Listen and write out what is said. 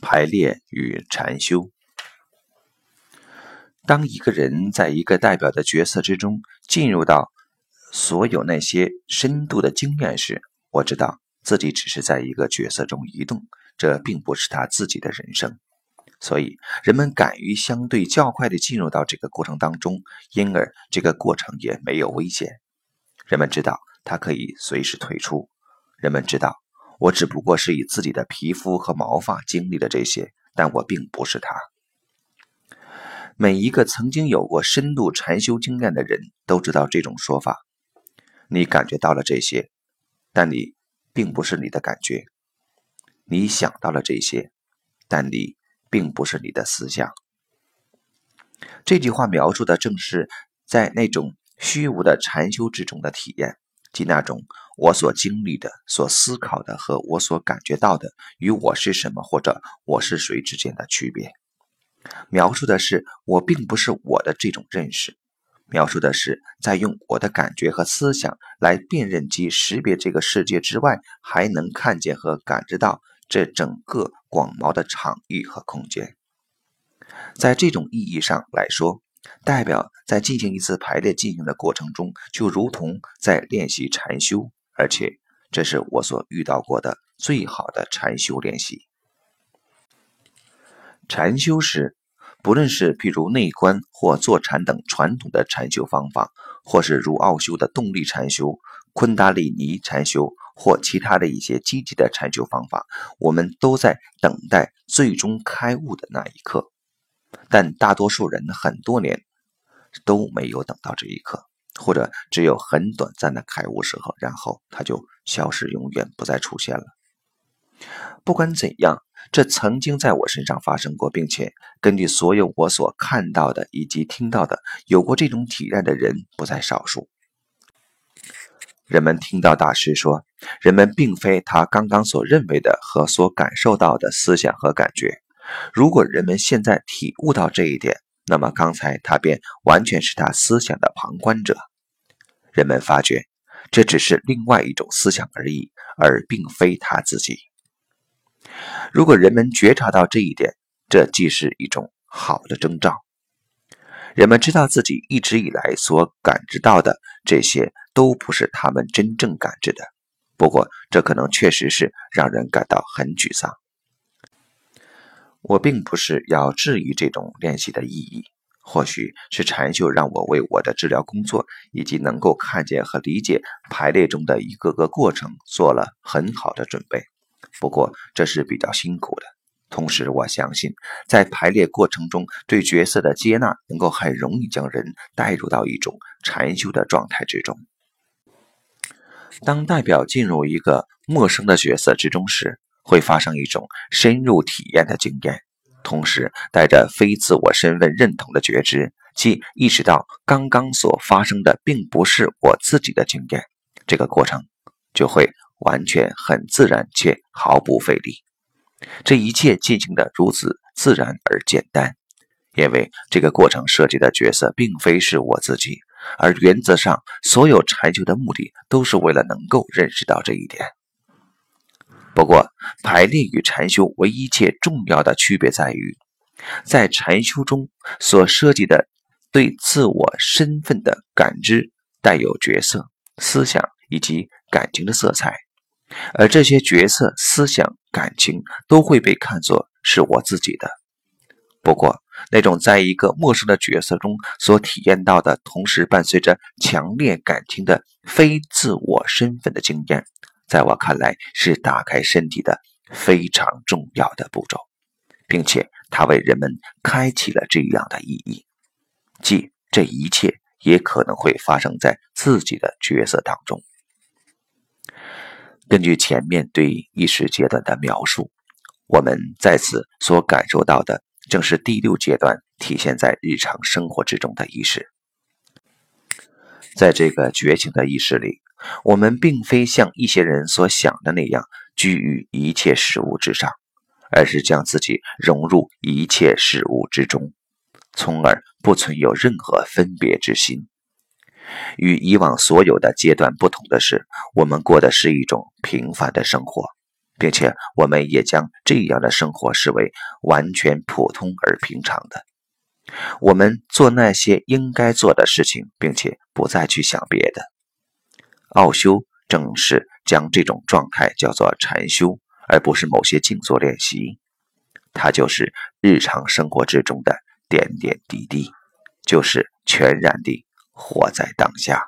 排列与禅修。当一个人在一个代表的角色之中进入到所有那些深度的经验时，我知道自己只是在一个角色中移动，这并不是他自己的人生。所以，人们敢于相对较快地进入到这个过程当中，因而这个过程也没有危险。人们知道他可以随时退出。人们知道。我只不过是以自己的皮肤和毛发经历了这些，但我并不是他。每一个曾经有过深度禅修经验的人都知道这种说法。你感觉到了这些，但你并不是你的感觉；你想到了这些，但你并不是你的思想。这句话描述的正是在那种虚无的禅修之中的体验，即那种。我所经历的、所思考的和我所感觉到的，与我是什么或者我是谁之间的区别，描述的是我并不是我的这种认识，描述的是在用我的感觉和思想来辨认及识别这个世界之外，还能看见和感知到这整个广袤的场域和空间。在这种意义上来说。代表在进行一次排列进行的过程中，就如同在练习禅修。而且，这是我所遇到过的最好的禅修练习。禅修时，不论是譬如内观或坐禅等传统的禅修方法，或是如奥修的动力禅修、昆达里尼禅修或其他的一些积极的禅修方法，我们都在等待最终开悟的那一刻。但大多数人很多年都没有等到这一刻。或者只有很短暂的开悟时候，然后他就消失，永远不再出现了。不管怎样，这曾经在我身上发生过，并且根据所有我所看到的以及听到的，有过这种体验的人不在少数。人们听到大师说，人们并非他刚刚所认为的和所感受到的思想和感觉。如果人们现在体悟到这一点，那么刚才他便完全是他思想的旁观者。人们发觉这只是另外一种思想而已，而并非他自己。如果人们觉察到这一点，这既是一种好的征兆。人们知道自己一直以来所感知到的这些都不是他们真正感知的。不过，这可能确实是让人感到很沮丧。我并不是要质疑这种练习的意义，或许是禅修让我为我的治疗工作以及能够看见和理解排列中的一个个过程做了很好的准备。不过这是比较辛苦的。同时，我相信在排列过程中对角色的接纳，能够很容易将人带入到一种禅修的状态之中。当代表进入一个陌生的角色之中时，会发生一种深入体验的经验，同时带着非自我身份认同的觉知，即意识到刚刚所发生的并不是我自己的经验。这个过程就会完全很自然且毫不费力。这一切进行的如此自然而简单，因为这个过程涉及的角色并非是我自己，而原则上所有禅修的目的都是为了能够认识到这一点。不过，排列与禅修唯一切重要的区别在于，在禅修中所涉及的对自我身份的感知，带有角色、思想以及感情的色彩，而这些角色、思想、感情都会被看作是我自己的。不过，那种在一个陌生的角色中所体验到的，同时伴随着强烈感情的非自我身份的经验。在我看来，是打开身体的非常重要的步骤，并且它为人们开启了这样的意义，即这一切也可能会发生在自己的角色当中。根据前面对意识阶段的描述，我们在此所感受到的，正是第六阶段体现在日常生活之中的意识。在这个觉醒的意识里。我们并非像一些人所想的那样居于一切事物之上，而是将自己融入一切事物之中，从而不存有任何分别之心。与以往所有的阶段不同的是，我们过的是一种平凡的生活，并且我们也将这样的生活视为完全普通而平常的。我们做那些应该做的事情，并且不再去想别的。奥修正是将这种状态叫做禅修，而不是某些静坐练习。它就是日常生活之中的点点滴滴，就是全然地活在当下。